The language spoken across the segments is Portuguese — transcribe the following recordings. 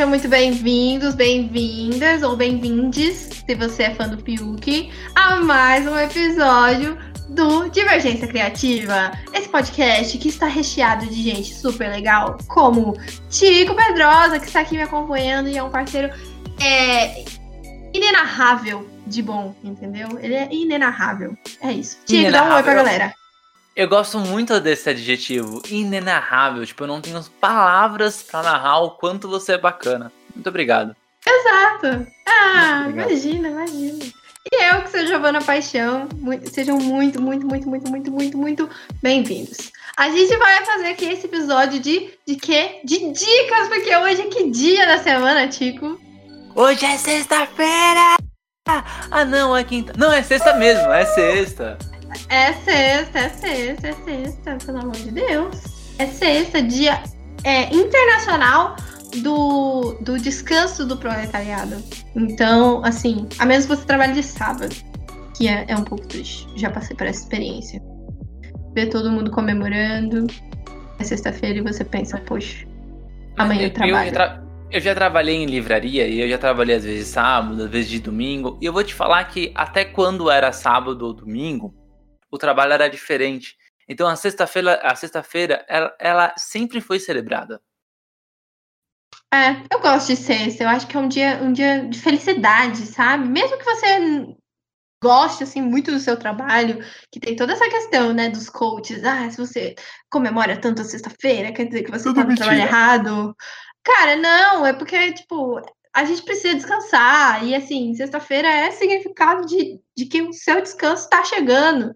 sejam muito bem-vindos, bem-vindas ou bem-vindes, se você é fã do Piuque, a mais um episódio do Divergência Criativa. Esse podcast que está recheado de gente super legal, como Tico Pedrosa, que está aqui me acompanhando e é um parceiro é, inenarrável de bom, entendeu? Ele é inenarrável. É isso. Tico, dá um oi pra galera. Eu gosto muito desse adjetivo, inenarrável. Tipo, eu não tenho palavras para narrar o quanto você é bacana. Muito obrigado. Exato. Ah, imagina, imagina. E eu, que sou Giovana Paixão, muito, sejam muito, muito, muito, muito, muito, muito, muito bem-vindos. A gente vai fazer aqui esse episódio de, de quê? De dicas, porque hoje é que dia da semana, Tico? Hoje é sexta-feira! Ah, não, é quinta. Não, é sexta mesmo, é sexta. É sexta, é sexta, é sexta, pelo amor de Deus. É sexta, dia é, internacional do, do descanso do proletariado. Então, assim, a menos que você trabalhe de sábado, que é, é um pouco triste. Já passei por essa experiência. Ver todo mundo comemorando. É sexta-feira e você pensa, poxa, amanhã eu, eu trabalho. Eu, tra eu já trabalhei em livraria e eu já trabalhei às vezes sábado, às vezes de domingo. E eu vou te falar que até quando era sábado ou domingo, o trabalho era diferente. Então a sexta-feira, a sexta-feira, ela, ela, sempre foi celebrada. É, eu gosto de sexta. Eu acho que é um dia, um dia de felicidade, sabe? Mesmo que você goste assim muito do seu trabalho, que tem toda essa questão, né, dos coaches. Ah, se você comemora tanto a sexta-feira, quer dizer que você Tudo tá no trabalho errado. Cara, não, é porque tipo, a gente precisa descansar. E assim, sexta-feira é significado de, de que o seu descanso está chegando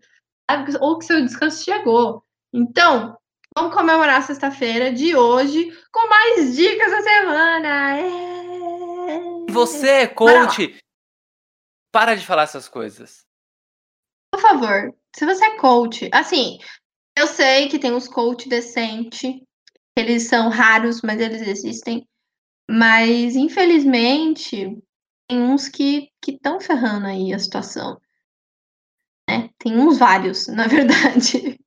ou que seu descanso chegou. Então, vamos comemorar a sexta-feira de hoje com mais dicas da semana. É... Você é coach. Para de falar essas coisas. Por favor, se você é coach, assim, eu sei que tem os coach decente, eles são raros, mas eles existem. Mas, infelizmente, tem uns que estão ferrando aí a situação? Tem uns vários, na verdade.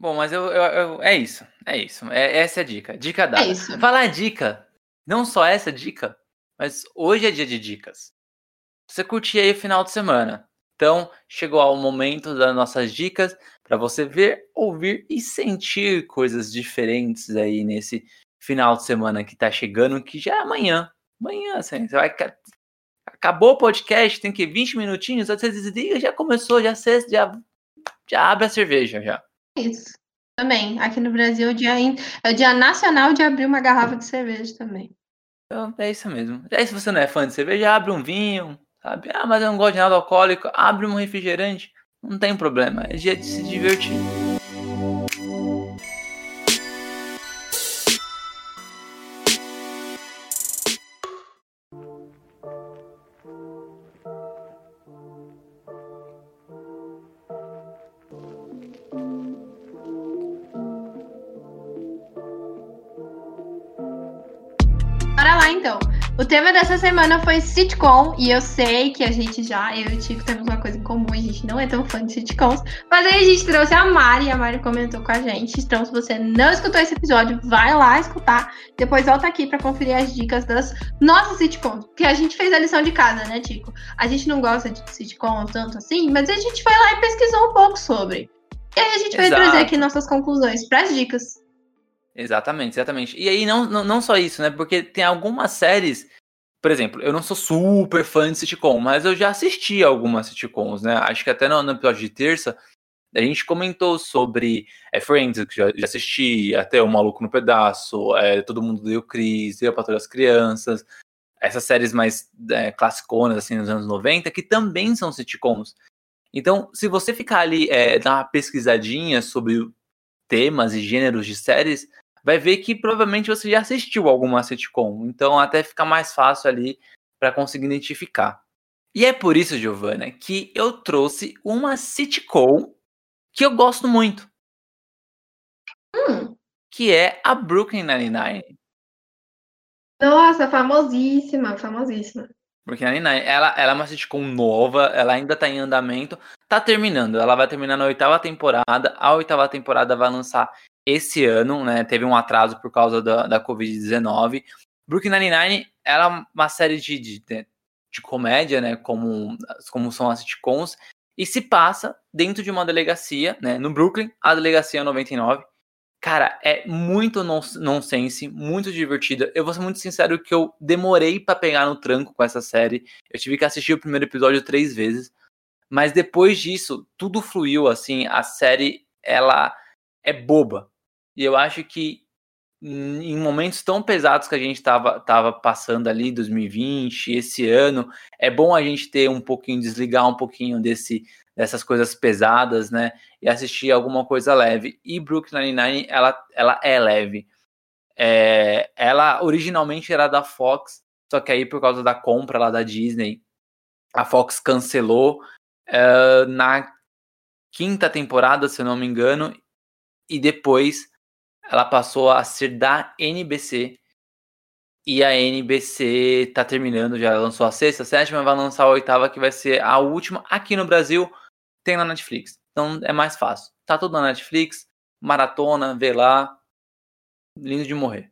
Bom, mas eu, eu, eu é isso. É isso. É, essa é a dica. Dica dada. É isso. Falar dica. Não só essa dica, mas hoje é dia de dicas. Você curtir aí o final de semana. Então, chegou ao momento das nossas dicas para você ver, ouvir e sentir coisas diferentes aí nesse final de semana que tá chegando, que já é amanhã. Amanhã, assim, você vai Acabou o podcast, tem que 20 minutinhos, você desliga, já começou, já cesta, já, já abre a cerveja já. Isso. Também. Aqui no Brasil é o dia, é o dia nacional de abrir uma garrafa de cerveja também. Então, é isso mesmo. Aí se você não é fã de cerveja, abre um vinho, sabe? Ah, mas eu não gosto de nada alcoólico, abre um refrigerante. Não tem problema, é dia de se divertir. Dessa semana foi sitcom, e eu sei que a gente já, eu e o Tico, temos uma coisa em comum, a gente não é tão fã de sitcoms, mas aí a gente trouxe a Mari, e a Mari comentou com a gente. Então, se você não escutou esse episódio, vai lá escutar, depois volta aqui para conferir as dicas das nossas sitcoms, porque a gente fez a lição de casa, né, Tico? A gente não gosta de sitcoms tanto assim, mas a gente foi lá e pesquisou um pouco sobre. E aí a gente Exato. vai trazer aqui nossas conclusões para as dicas. Exatamente, exatamente. E aí, não, não, não só isso, né? Porque tem algumas séries. Por exemplo, eu não sou super fã de sitcom, mas eu já assisti algumas sitcoms, né? Acho que até no, no episódio de terça a gente comentou sobre é, Friends, que já, já assisti, até O Maluco no Pedaço, é, Todo Mundo Deu Cris, Eu para Todas as Crianças, essas séries mais é, classiconas, assim, nos anos 90, que também são sitcoms. Então, se você ficar ali, é, dar uma pesquisadinha sobre temas e gêneros de séries, vai ver que provavelmente você já assistiu alguma sitcom, então até fica mais fácil ali para conseguir identificar. E é por isso, Giovana, que eu trouxe uma sitcom que eu gosto muito. Hum. Que é a Brooklyn Nine-Nine. Nossa, famosíssima, famosíssima. Brooklyn Nine-Nine, ela, ela é uma sitcom nova, ela ainda tá em andamento, tá terminando, ela vai terminar na oitava temporada, a oitava temporada vai lançar esse ano, né? Teve um atraso por causa da, da Covid-19. Brooklyn Nine-Nine ela é uma série de, de, de comédia, né? Como, como são as sitcoms, e se passa dentro de uma delegacia, né? No Brooklyn, a delegacia 99. Cara, é muito nonsense, muito divertida. Eu vou ser muito sincero que eu demorei para pegar no tranco com essa série. Eu tive que assistir o primeiro episódio três vezes. Mas depois disso, tudo fluiu, assim. A série, ela é boba. E eu acho que em momentos tão pesados que a gente estava tava passando ali, 2020, esse ano, é bom a gente ter um pouquinho, desligar um pouquinho desse, dessas coisas pesadas, né? E assistir alguma coisa leve. E Brooklyn Nine-Nine, ela, ela é leve. É, ela originalmente era da Fox, só que aí por causa da compra lá da Disney, a Fox cancelou uh, na quinta temporada, se eu não me engano, e depois ela passou a ser da NBC. E a NBC tá terminando, já lançou a sexta, a sétima, vai lançar a oitava, que vai ser a última. Aqui no Brasil, tem na Netflix. Então é mais fácil. Tá tudo na Netflix, maratona, vê lá. Lindo de morrer.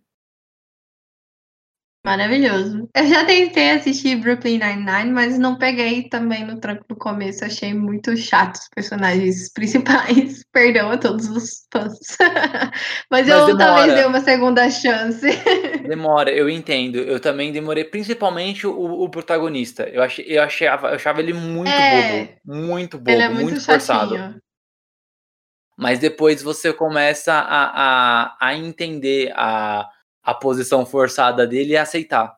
Maravilhoso. Eu já tentei assistir Brooklyn Nine-Nine, mas não peguei também no tranco do começo. Achei muito chato os personagens principais. Perdão a todos os fãs. mas, mas, eu demora. talvez dê uma segunda chance. demora, eu entendo. Eu também demorei, principalmente o, o protagonista. Eu, achei, eu, achava, eu achava ele muito é, bobo. Muito bobo, ele é muito, muito forçado. Mas depois você começa a, a, a entender a a posição forçada dele e aceitar.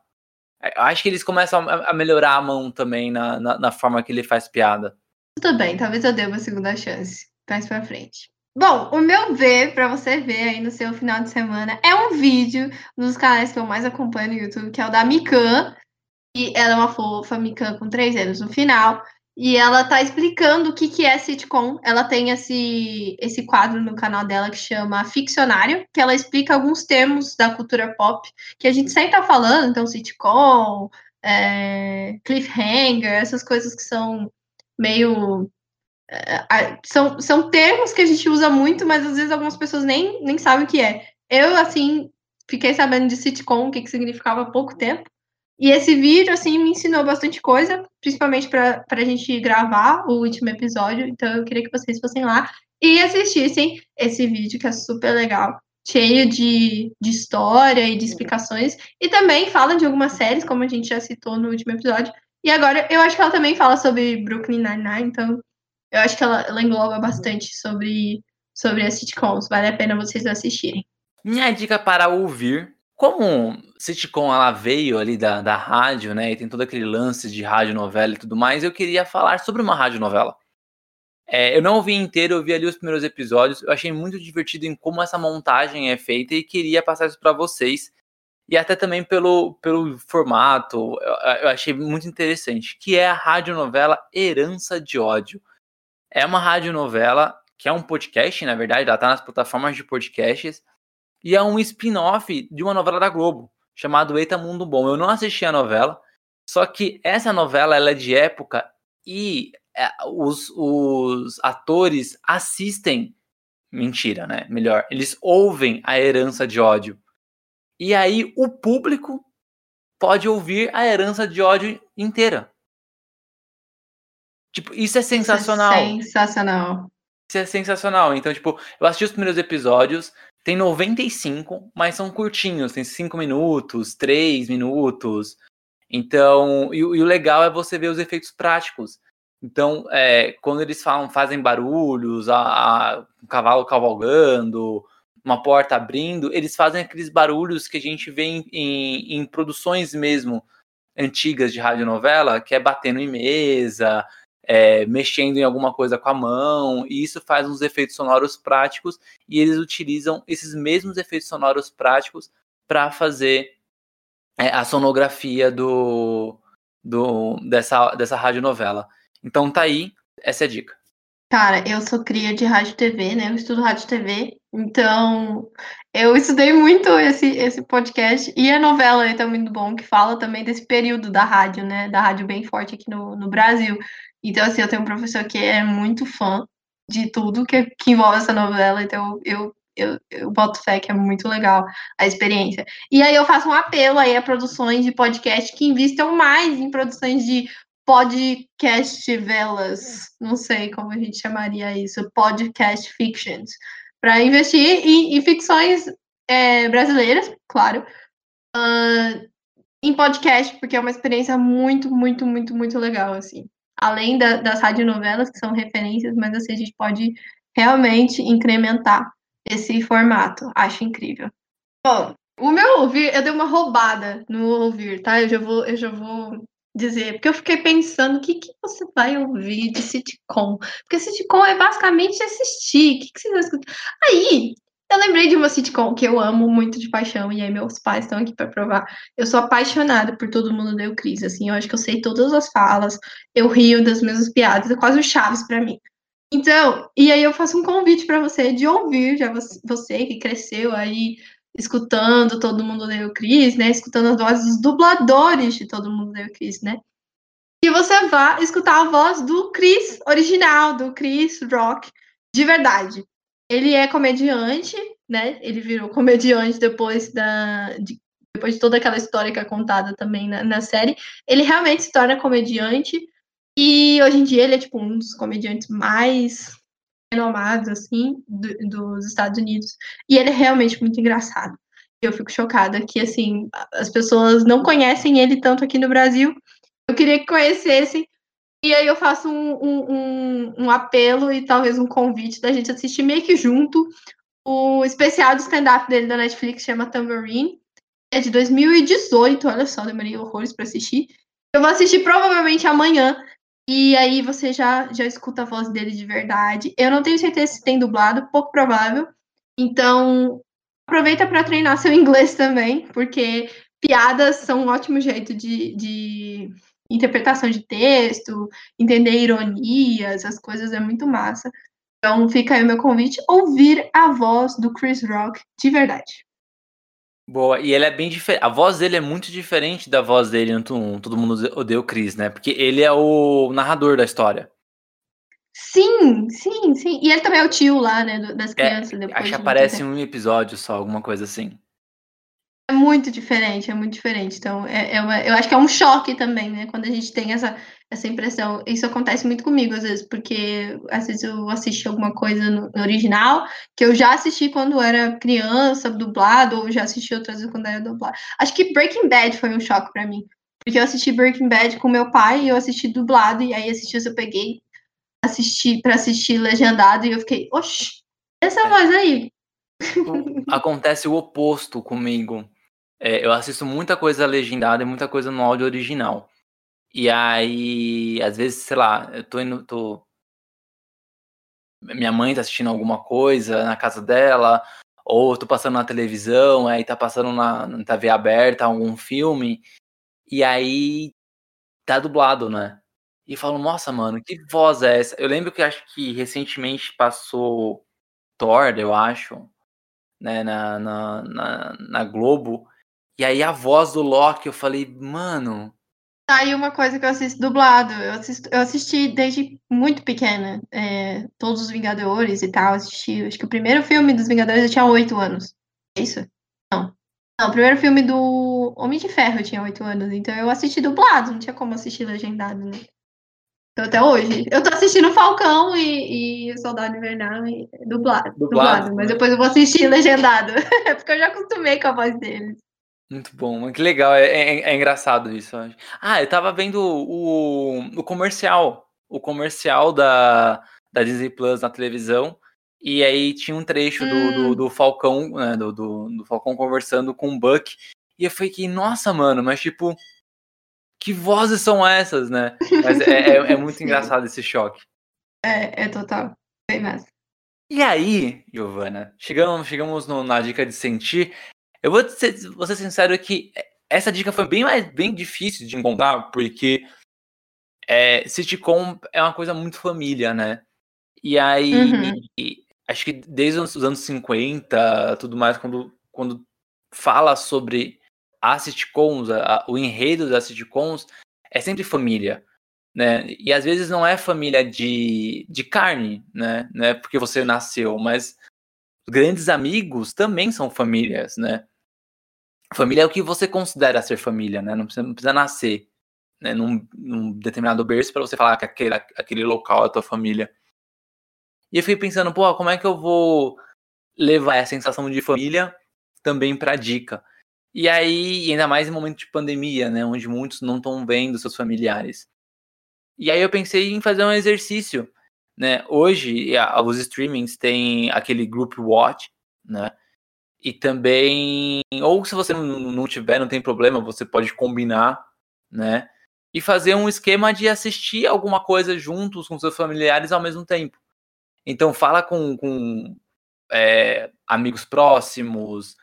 É, acho que eles começam a melhorar a mão também na, na, na forma que ele faz piada. Tudo bem, talvez eu dê uma segunda chance mais pra frente. Bom, o meu ver, para você ver aí no seu final de semana, é um vídeo nos canais que eu mais acompanho no YouTube, que é o da Mikan. E ela é uma fofa Mikan com três anos no final. E ela tá explicando o que, que é sitcom. Ela tem esse, esse quadro no canal dela que chama Ficcionário, que ela explica alguns termos da cultura pop que a gente sempre tá falando, então sitcom, é, cliffhanger, essas coisas que são meio. É, são, são termos que a gente usa muito, mas às vezes algumas pessoas nem, nem sabem o que é. Eu, assim, fiquei sabendo de sitcom, o que, que significava há pouco tempo. E esse vídeo, assim, me ensinou bastante coisa, principalmente para a gente gravar o último episódio. Então, eu queria que vocês fossem lá e assistissem esse vídeo, que é super legal, cheio de, de história e de explicações. E também fala de algumas séries, como a gente já citou no último episódio. E agora, eu acho que ela também fala sobre Brooklyn Nine-Nine, então eu acho que ela, ela engloba bastante sobre, sobre as sitcoms. Vale a pena vocês assistirem. Minha dica para ouvir como sitcom ela veio ali da, da rádio, né, e tem todo aquele lance de rádio novela e tudo mais, eu queria falar sobre uma rádio novela. É, eu não ouvi inteiro, eu vi ali os primeiros episódios, eu achei muito divertido em como essa montagem é feita e queria passar isso para vocês. E até também pelo, pelo formato, eu, eu achei muito interessante, que é a rádio novela Herança de Ódio. É uma rádio novela que é um podcast, na verdade, ela tá nas plataformas de podcasts, e é um spin-off de uma novela da Globo, chamado Eita Mundo Bom. Eu não assisti a novela, só que essa novela ela é de época e é, os, os atores assistem. Mentira, né? Melhor, eles ouvem a herança de ódio. E aí o público pode ouvir a herança de ódio inteira. Tipo, isso é sensacional. Isso é sensacional. Isso é sensacional. Então, tipo, eu assisti os primeiros episódios, tem 95, mas são curtinhos, tem 5 minutos, 3 minutos. Então, e, e, o legal é você ver os efeitos práticos. Então, é, quando eles falam, fazem barulhos, a, a, um cavalo cavalgando, uma porta abrindo, eles fazem aqueles barulhos que a gente vê em, em, em produções mesmo antigas de radionovela, que é batendo em mesa, é, mexendo em alguma coisa com a mão, e isso faz uns efeitos sonoros práticos, e eles utilizam esses mesmos efeitos sonoros práticos para fazer é, a sonografia do, do dessa, dessa radionovela. Então tá aí, essa é a dica. Cara, eu sou cria de rádio TV, né? Eu estudo rádio TV, então eu estudei muito esse, esse podcast e a novela aí tá muito bom, que fala também desse período da rádio, né? Da rádio bem forte aqui no, no Brasil. Então, assim, eu tenho um professor que é muito fã de tudo que, que envolve essa novela, então eu eu, eu boto fé que é muito legal a experiência. E aí eu faço um apelo aí a produções de podcast que investam mais em produções de podcast velas, não sei como a gente chamaria isso, podcast fictions, para investir em, em ficções é, brasileiras, claro, uh, em podcast, porque é uma experiência muito, muito, muito, muito legal, assim. Além da, das radionovelas, que são referências, mas assim, a gente pode realmente incrementar esse formato. Acho incrível. Bom, o meu ouvir, eu dei uma roubada no ouvir, tá? Eu já vou, eu já vou dizer, porque eu fiquei pensando o que, que você vai ouvir de sitcom. Porque sitcom é basicamente assistir. O que, que você vai escutar? Aí, eu lembrei de uma sitcom que eu amo muito de paixão, e aí meus pais estão aqui para provar. Eu sou apaixonada por Todo Mundo Deu Cris, assim, eu acho que eu sei todas as falas, eu rio das mesmas piadas, é quase o Chaves para mim. Então, e aí eu faço um convite para você de ouvir, já você que cresceu aí escutando Todo Mundo Deu Cris, né, escutando as vozes dos dubladores de Todo Mundo Deu Cris, né? E você vá escutar a voz do Chris original, do Chris Rock, de verdade. Ele é comediante, né? Ele virou comediante depois da. De, depois de toda aquela história que é contada também na, na, série. Ele realmente se torna comediante. E hoje em dia ele é tipo um dos comediantes mais renomados, assim, do, dos Estados Unidos. E ele é realmente muito engraçado. Eu fico chocada que, assim, as pessoas não conhecem ele tanto aqui no Brasil. Eu queria que conhecessem, e aí eu faço um, um, um, um apelo e talvez um convite da gente assistir meio que junto o especial do stand-up dele da Netflix, chama Tambourine. É de 2018, olha só, demorei horrores para assistir. Eu vou assistir provavelmente amanhã. E aí você já, já escuta a voz dele de verdade. Eu não tenho certeza se tem dublado, pouco provável. Então, aproveita para treinar seu inglês também, porque piadas são um ótimo jeito de, de interpretação de texto, entender ironias, as coisas é muito massa. Então fica aí o meu convite, ouvir a voz do Chris Rock de verdade. Boa, e ele é bem diferente. A voz dele é muito diferente da voz dele no Todo Mundo Odeia o Chris, né? Porque ele é o narrador da história. Sim, sim, sim. E ele também é o tio lá, né? Das é, crianças. É, acho que aparece em um episódio só, alguma coisa assim. É muito diferente, é muito diferente. Então, é, é uma, eu acho que é um choque também, né? Quando a gente tem essa, essa impressão. Isso acontece muito comigo, às vezes, porque às vezes eu assisti alguma coisa no, no original que eu já assisti quando era criança, dublado, ou já assisti outras vezes quando era dublado. Acho que Breaking Bad foi um choque para mim. Porque eu assisti Breaking Bad com meu pai e eu assisti dublado, e aí assisti, eu peguei assisti para assistir legendado e eu fiquei, oxe, essa é. voz aí. Acontece o oposto comigo. É, eu assisto muita coisa legendada e muita coisa no áudio original. E aí, às vezes, sei lá, eu tô indo. Tô... Minha mãe tá assistindo alguma coisa na casa dela, ou eu tô passando na televisão, aí tá passando na, na TV aberta algum filme, e aí tá dublado, né? E falo, nossa, mano, que voz é essa? Eu lembro que acho que recentemente passou Thor, eu acho, né, na, na, na, na Globo. E aí a voz do Loki, eu falei, mano. Tá aí uma coisa que eu assisto dublado. Eu, assisto, eu assisti desde muito pequena. É, todos os Vingadores e tal. Assisti. Acho que o primeiro filme dos Vingadores eu tinha oito anos. É isso? Não. Não, o primeiro filme do Homem de Ferro eu tinha oito anos. Então eu assisti dublado, não tinha como assistir legendado, né? Então, até hoje. Eu tô assistindo Falcão e, e Soldado Invernal e dublado, dublado, dublado. Mas né? depois eu vou assistir legendado. porque eu já acostumei com a voz deles. Muito bom, que legal, é, é, é engraçado isso. Ah, eu tava vendo o, o comercial, o comercial da, da Disney Plus na televisão, e aí tinha um trecho hum. do, do, hum. do, Falcão, né, do, do, do, Falcão conversando com o Buck, e eu fiquei, nossa, mano, mas tipo, que vozes são essas, né? Mas é, é, é muito engraçado esse choque. É, é total, bem massa. E aí, Giovana, chegamos, chegamos no, na dica de sentir, eu vou ser, vou ser sincero que essa dica foi bem mais bem difícil de encontrar, porque é, sitcom é uma coisa muito família, né? E aí, uhum. e, acho que desde os anos 50, tudo mais, quando, quando fala sobre as sitcoms, a, o enredo das sitcoms, é sempre família, né? E às vezes não é família de, de carne, né? Não é porque você nasceu, mas grandes amigos também são famílias, né? Família é o que você considera ser família, né? Não precisa, não precisa nascer né, num, num determinado berço para você falar que aquele, aquele local é a tua família. E eu fiquei pensando, pô, como é que eu vou levar a sensação de família também para dica? E aí, ainda mais em momento de pandemia, né, onde muitos não estão vendo seus familiares. E aí eu pensei em fazer um exercício, né? Hoje, os streamings têm aquele group watch, né? E também, ou se você não tiver, não tem problema, você pode combinar, né? E fazer um esquema de assistir alguma coisa juntos com seus familiares ao mesmo tempo. Então, fala com, com é, amigos próximos,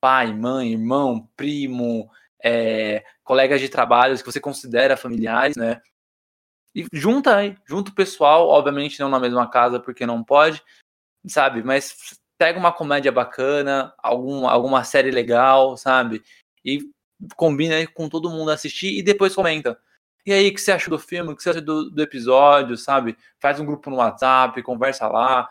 pai, mãe, irmão, primo, é, colegas de trabalho que você considera familiares, né? E junta aí, junta o pessoal, obviamente não na mesma casa porque não pode, sabe? Mas pega uma comédia bacana, algum, alguma série legal, sabe? E combina com todo mundo assistir e depois comenta. E aí, o que você achou do filme? O que você achou do, do episódio, sabe? Faz um grupo no WhatsApp, conversa lá,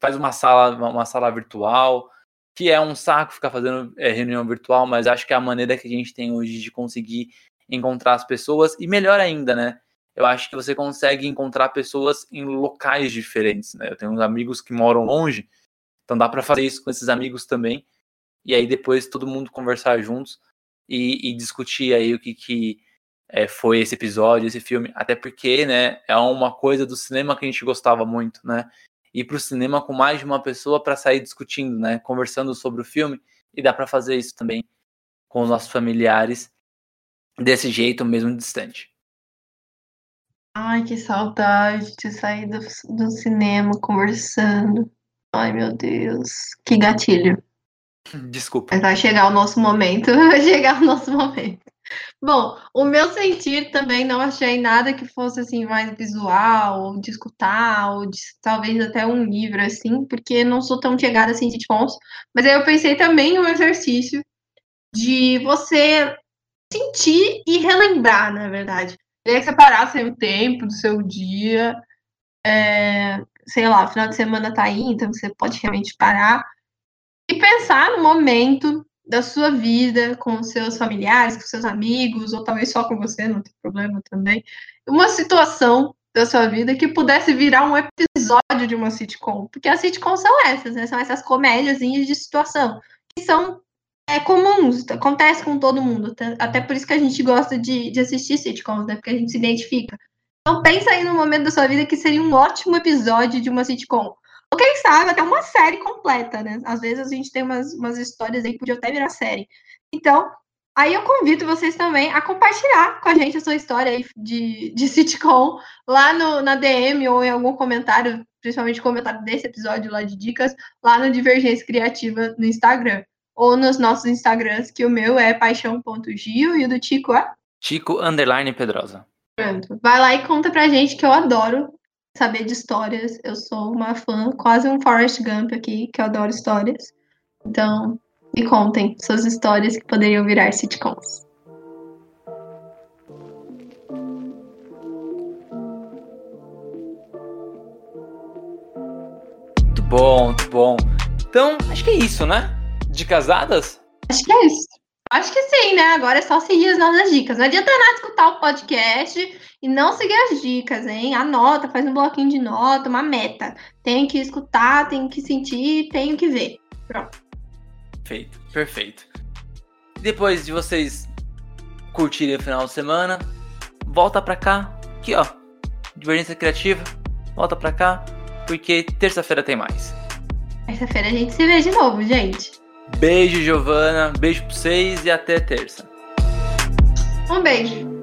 faz uma sala, uma sala virtual, que é um saco ficar fazendo é, reunião virtual, mas acho que é a maneira que a gente tem hoje de conseguir encontrar as pessoas, e melhor ainda, né? Eu acho que você consegue encontrar pessoas em locais diferentes, né? Eu tenho uns amigos que moram longe, então dá para fazer isso com esses amigos também. E aí depois todo mundo conversar juntos e, e discutir aí o que, que é, foi esse episódio, esse filme. Até porque, né, é uma coisa do cinema que a gente gostava muito, né? Ir pro cinema com mais de uma pessoa para sair discutindo, né? Conversando sobre o filme. E dá para fazer isso também com os nossos familiares desse jeito mesmo distante. Ai, que saudade de sair do, do cinema conversando. Ai, meu Deus. Que gatilho. Desculpa. Mas vai chegar o nosso momento. Vai chegar o nosso momento. Bom, o meu sentir também não achei nada que fosse assim mais visual, ou de escutar, ou de talvez até um livro assim, porque não sou tão chegada assim de sitcoms. Mas aí eu pensei também em um exercício de você sentir e relembrar, na verdade. Queria que você parasse o tempo do seu dia, é, sei lá, final de semana tá aí, então você pode realmente parar e pensar no momento da sua vida com seus familiares, com seus amigos, ou talvez só com você, não tem problema também. Uma situação da sua vida que pudesse virar um episódio de uma sitcom. Porque as sitcoms são essas, né? São essas comédias de situação, que são é, comuns, acontece com todo mundo. Até por isso que a gente gosta de, de assistir sitcoms, né? Porque a gente se identifica. Então pensa aí no momento da sua vida que seria um ótimo episódio de uma sitcom. Ou quem sabe até uma série completa, né? Às vezes a gente tem umas, umas histórias aí que podiam até virar série. Então, aí eu convido vocês também a compartilhar com a gente a sua história aí de, de sitcom lá no, na DM ou em algum comentário, principalmente comentário desse episódio lá de dicas, lá no Divergência Criativa no Instagram. Ou nos nossos Instagrams, que o meu é paixão.gil e o do Tico é? Tico Underline Pedrosa. Pronto. Vai lá e conta pra gente que eu adoro saber de histórias. Eu sou uma fã, quase um Forrest Gump aqui, que eu adoro histórias. Então, me contem suas histórias que poderiam virar sitcoms. Muito bom, muito bom. Então, acho que é isso, né? De casadas? Acho que é isso. Acho que sim, né? Agora é só seguir as nossas dicas. Não adianta nada escutar o podcast e não seguir as dicas, hein? Anota, faz um bloquinho de nota, uma meta. Tenho que escutar, tenho que sentir, tenho que ver. Pronto. Perfeito, perfeito. Depois de vocês curtirem o final de semana, volta pra cá. Aqui, ó. Divergência Criativa. Volta pra cá, porque terça-feira tem mais. Terça-feira a gente se vê de novo, gente. Beijo, Giovana. Beijo pra vocês e até terça. Um beijo.